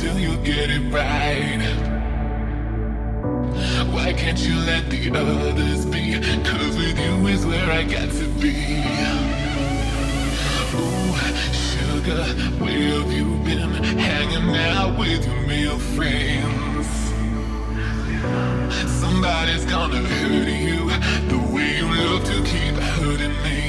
till you get it right. Why can't you let the others be? Cause with you is where I got to be. Ooh, sugar, where have you been? Hanging out with your male friends. Somebody's gonna hurt you the way you love to keep hurting me.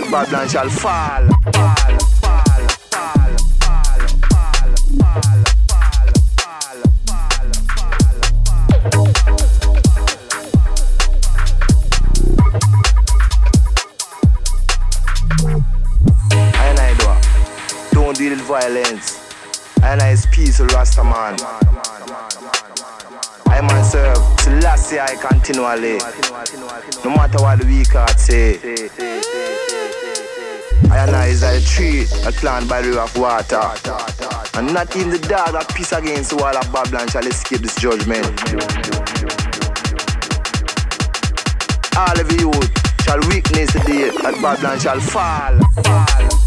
that Babylon shall fall. fall, fall, And I do don't with violence. And I I serve last Selassie, I continually. No matter what the weak heart say. I and I is a tree, a plant by the river of water. And not even the dog that piss against the wall of Babylon shall escape this judgment. All of you shall witness the day that Babylon shall fall. fall.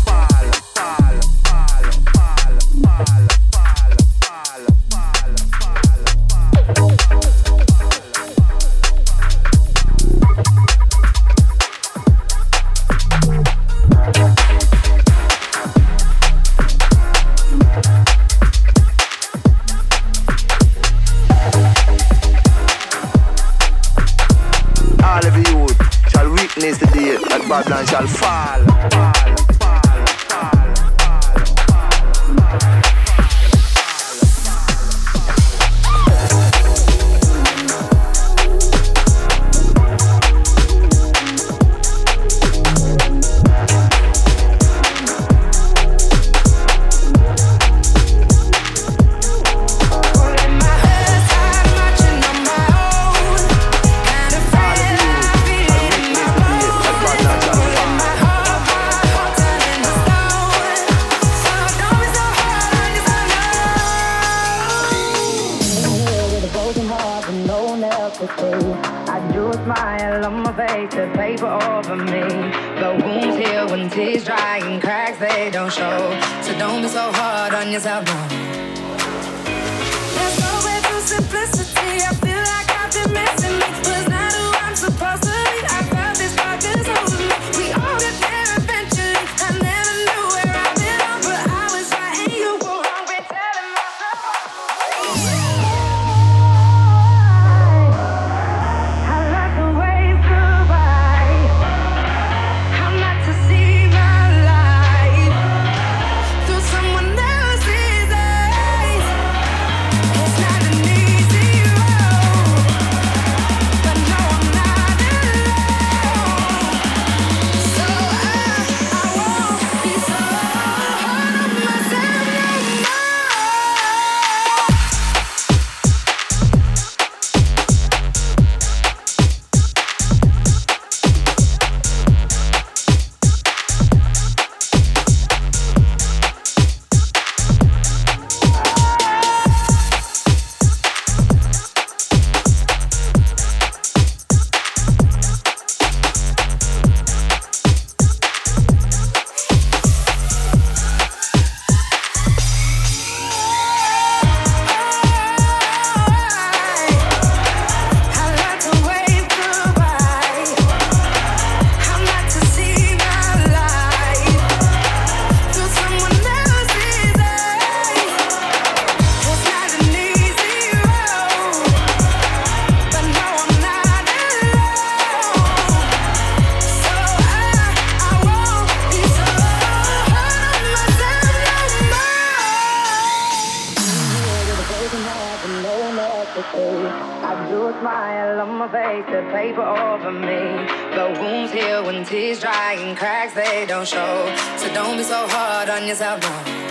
I drew a smile on my face, the paper over me. The wounds heal when tears dry and cracks they don't show. So don't be so hard on yourself, no.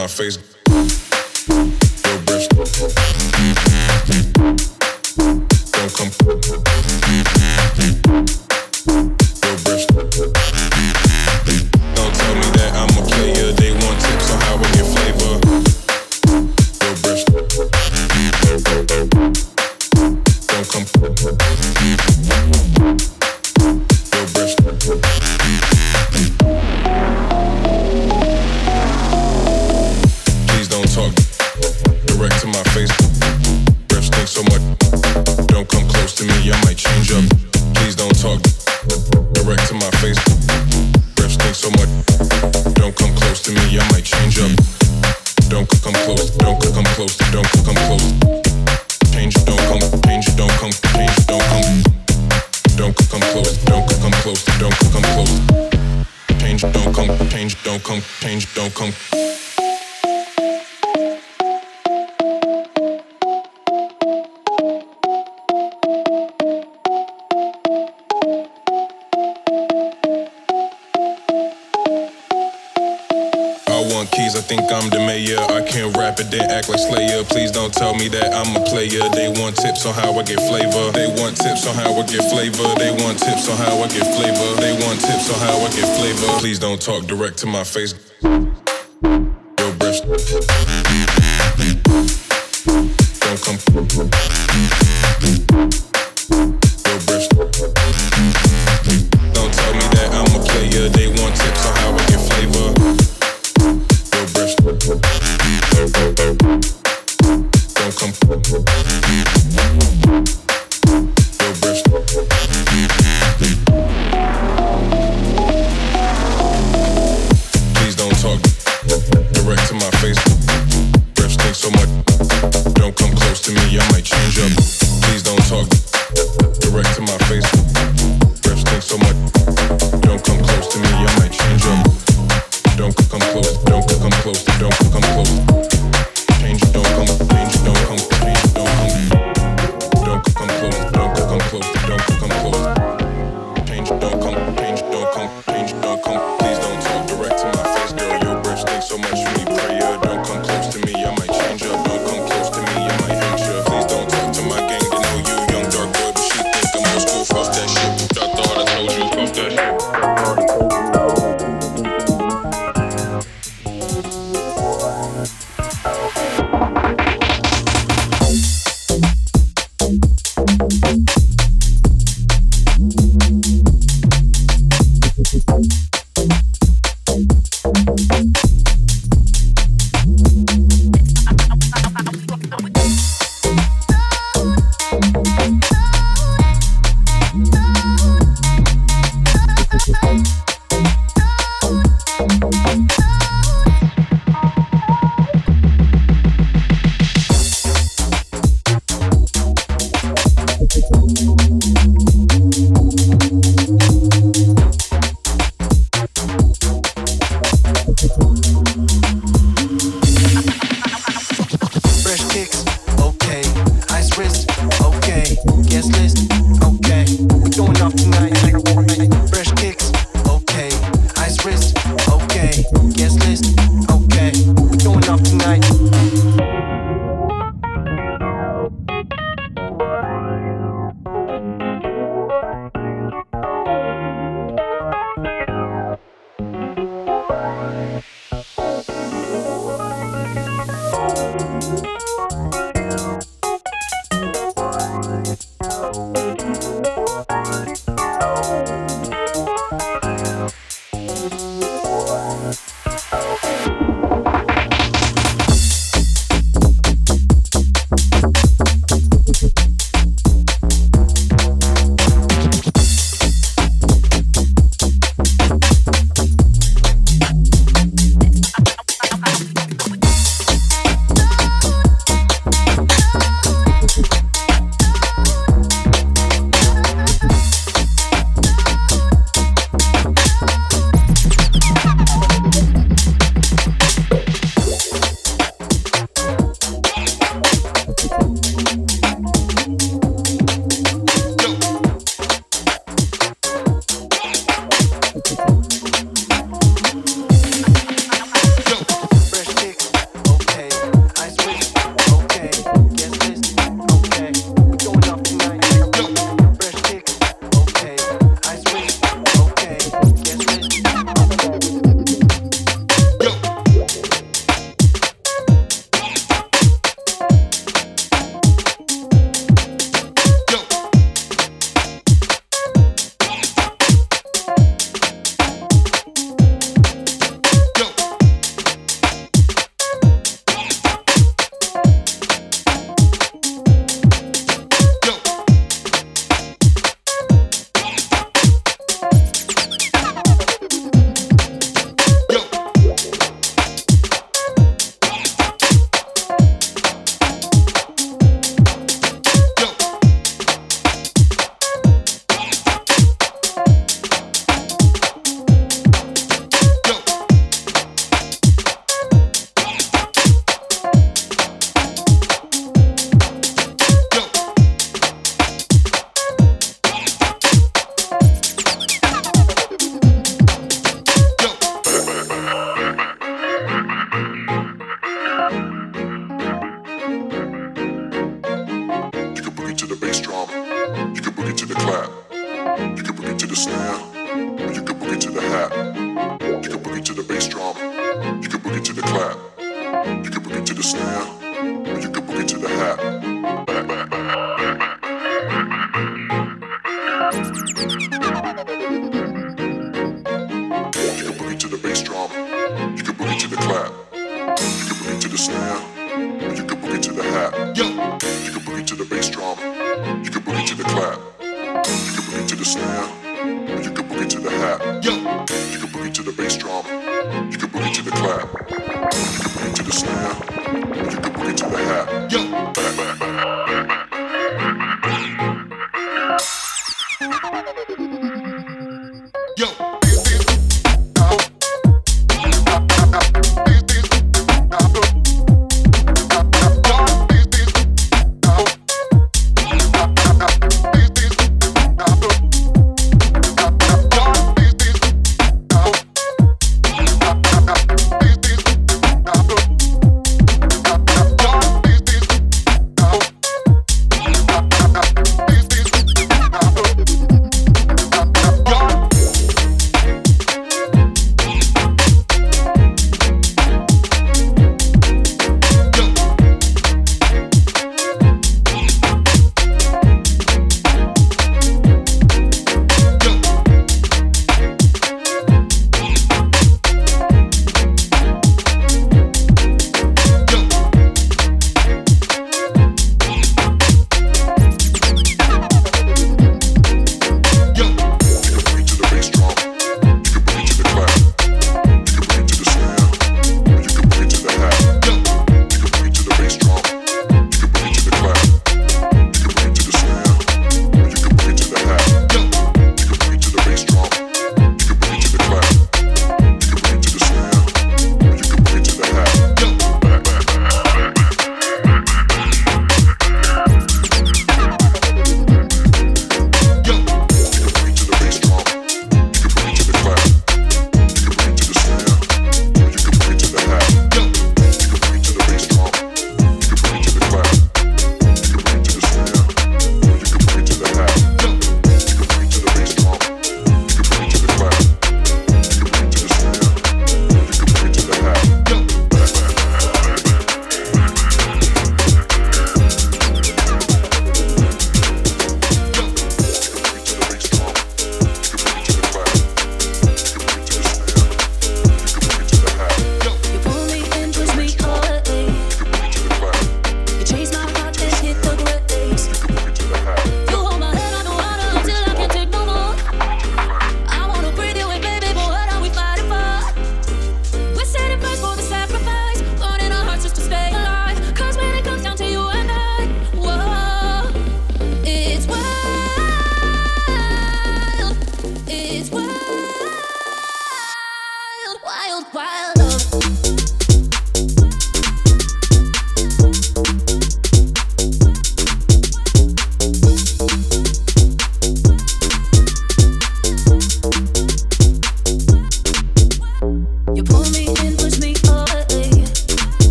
my face talk direct to my face.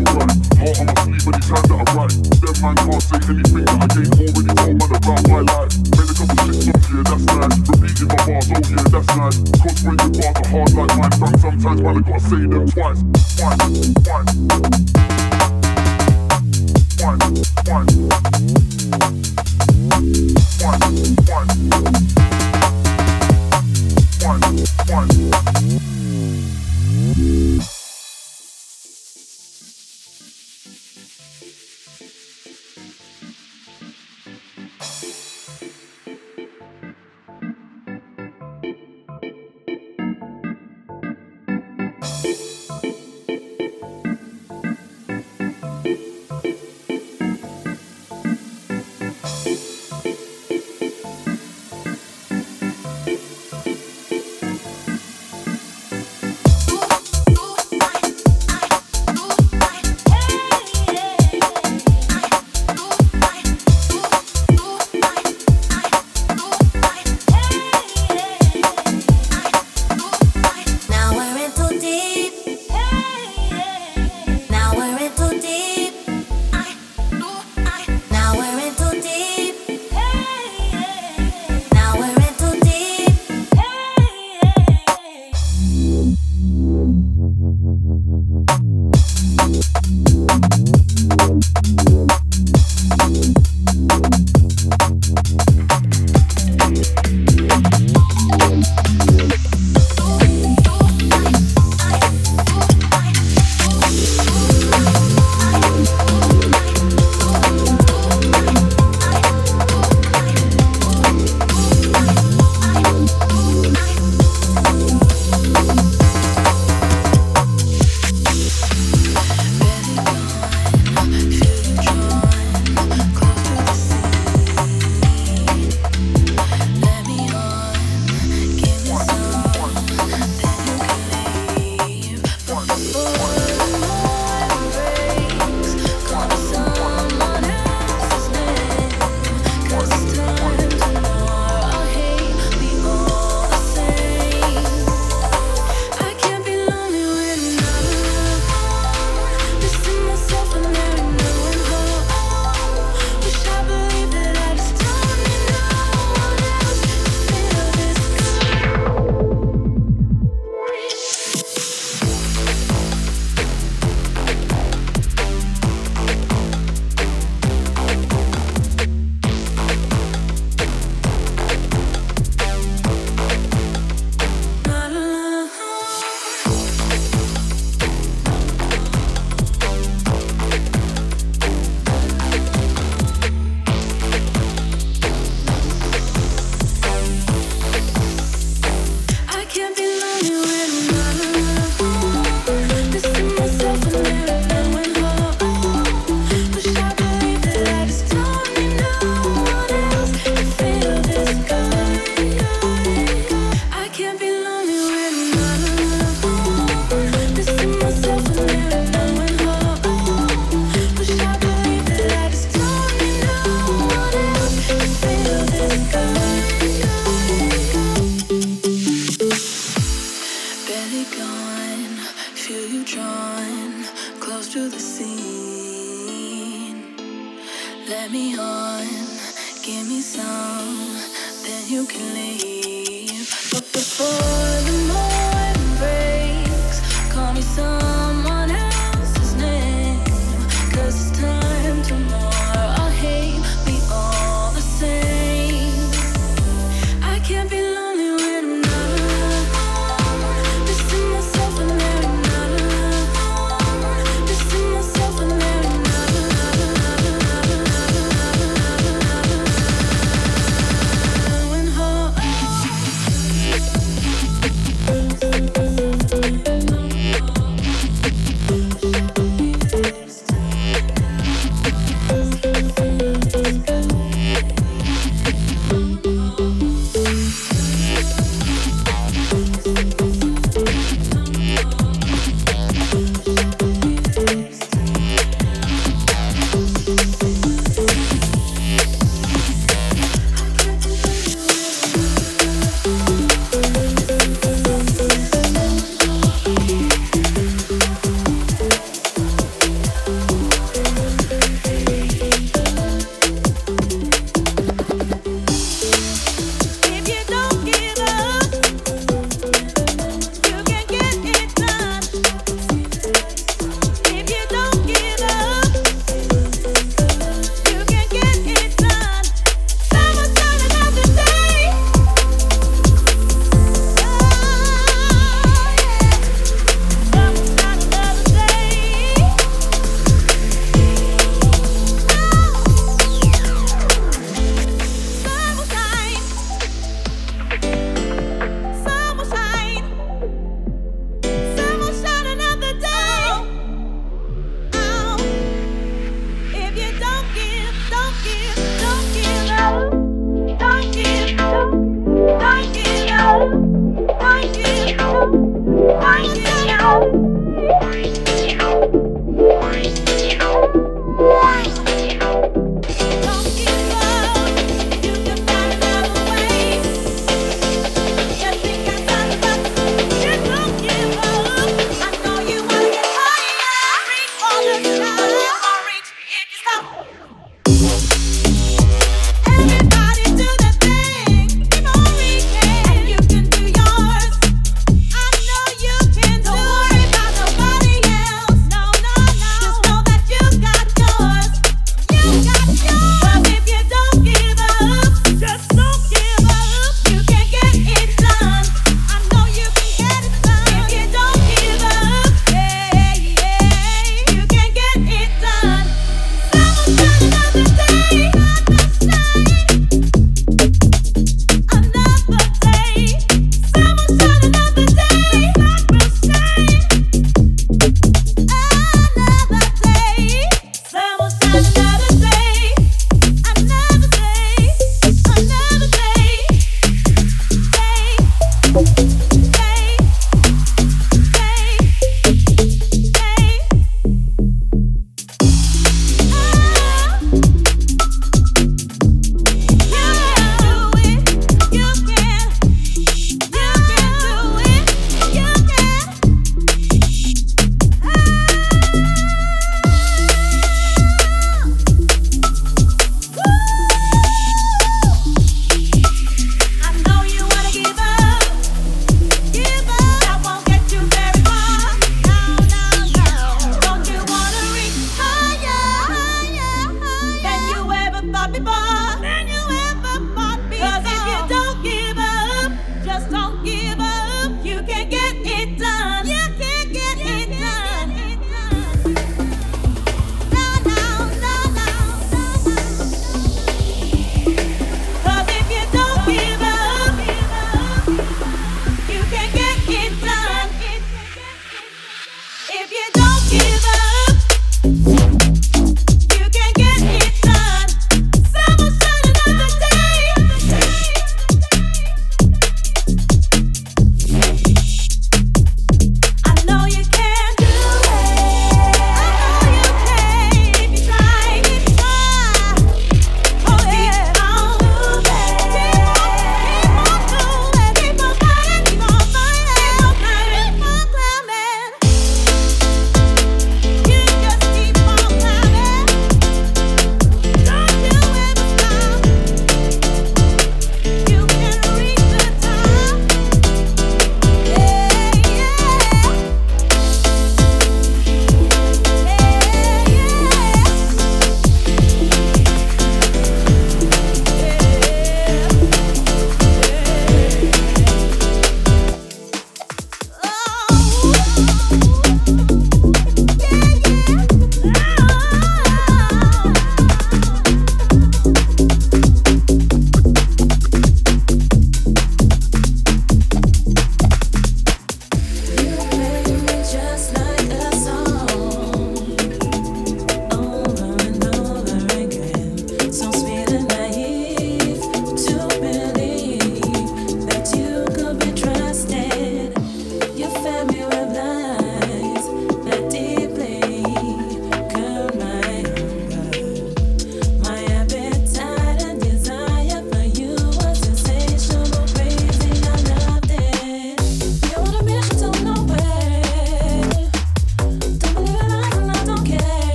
no on my sleep it's hard that I write. Dead man can't say anything that I ain't already told man about my life. Made a couple shits up, yeah, that's nice. Repeating my bars, oh yeah, that's nice. Cause when you bars are hard like mine, sometimes man, I gotta say them twice. twice. Twice, twice. you can leave. But before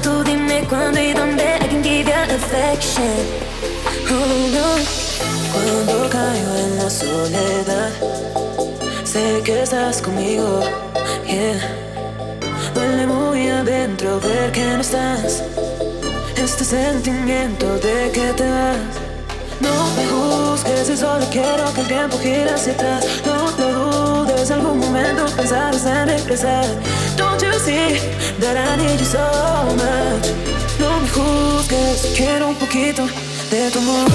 tú dime cuándo y dónde I can give you affection. Cuando caigo en la soledad, sé que estás conmigo. Yeah. Duele muy adentro ver que no estás. Este sentimiento de que te vas. No me juzgues, si solo quiero que el tiempo gire hacia atrás. No lo juzgues. Talvez algum momento pensar en regresar Don't you see that I need you so much Não me juzgues, quero um poquito de tu amor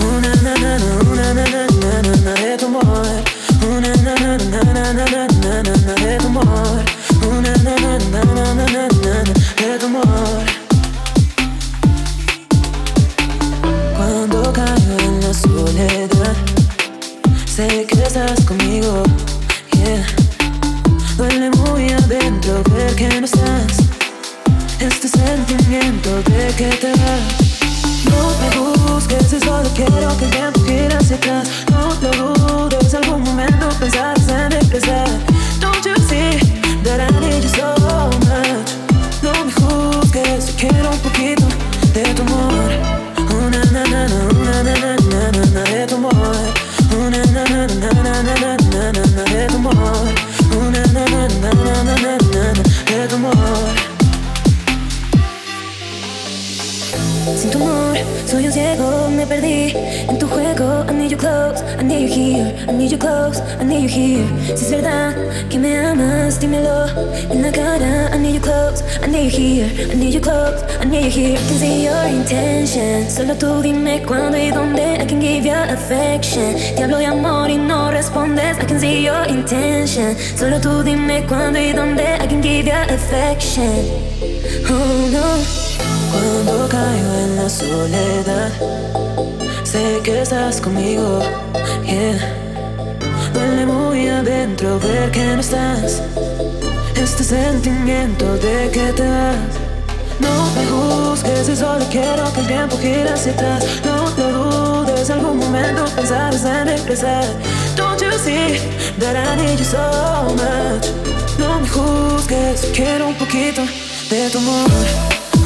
Una na na na, una na na na na na de tu amor Una na na na na na na na na na de tu amor Una na na na na na na na de tu amor Cuando caigo en la soledad Sé que estás comigo. Duele muy adentro ver que no estás. Este sentimiento de que te vas. No me busques, solo quiero que el tiempo gire hacia atrás. No te dudes, algún momento pensarás en empezar Don't you see that I need you so much? No me juzgues, quiero un poquito de tu amor. Una na na na, una na na na na de tu amor. Ooh, na na na na na na na na, na na na na na na na na, Evermore, evermore. Sin tu amor, soy un ciego, me perdí en tu juego. I need you close, I need you here, I need you close, I need you here. Si es verdad que me amas, dímelo en la cara. I need you close, I need you here, I need you close, I need you here. I can see your intention. Solo tú dime cuándo y dónde. I can give you affection. Te hablo de amor y no respondes. I can see your intention. Solo tú dime cuándo y dónde. I can give you affection. Oh no. Cuando caigo en la soledad, sé que estás conmigo. Yeah. Duele muy adentro ver que no estás. Este sentimiento de que te vas. No me juzgues solo quiero que el tiempo gire hacia atrás. No te dudes, algún momento pensarás en regresar. Don't you see that I need you so much? No me juzgues, quiero un poquito de tu amor.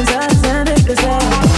Pensar en regresar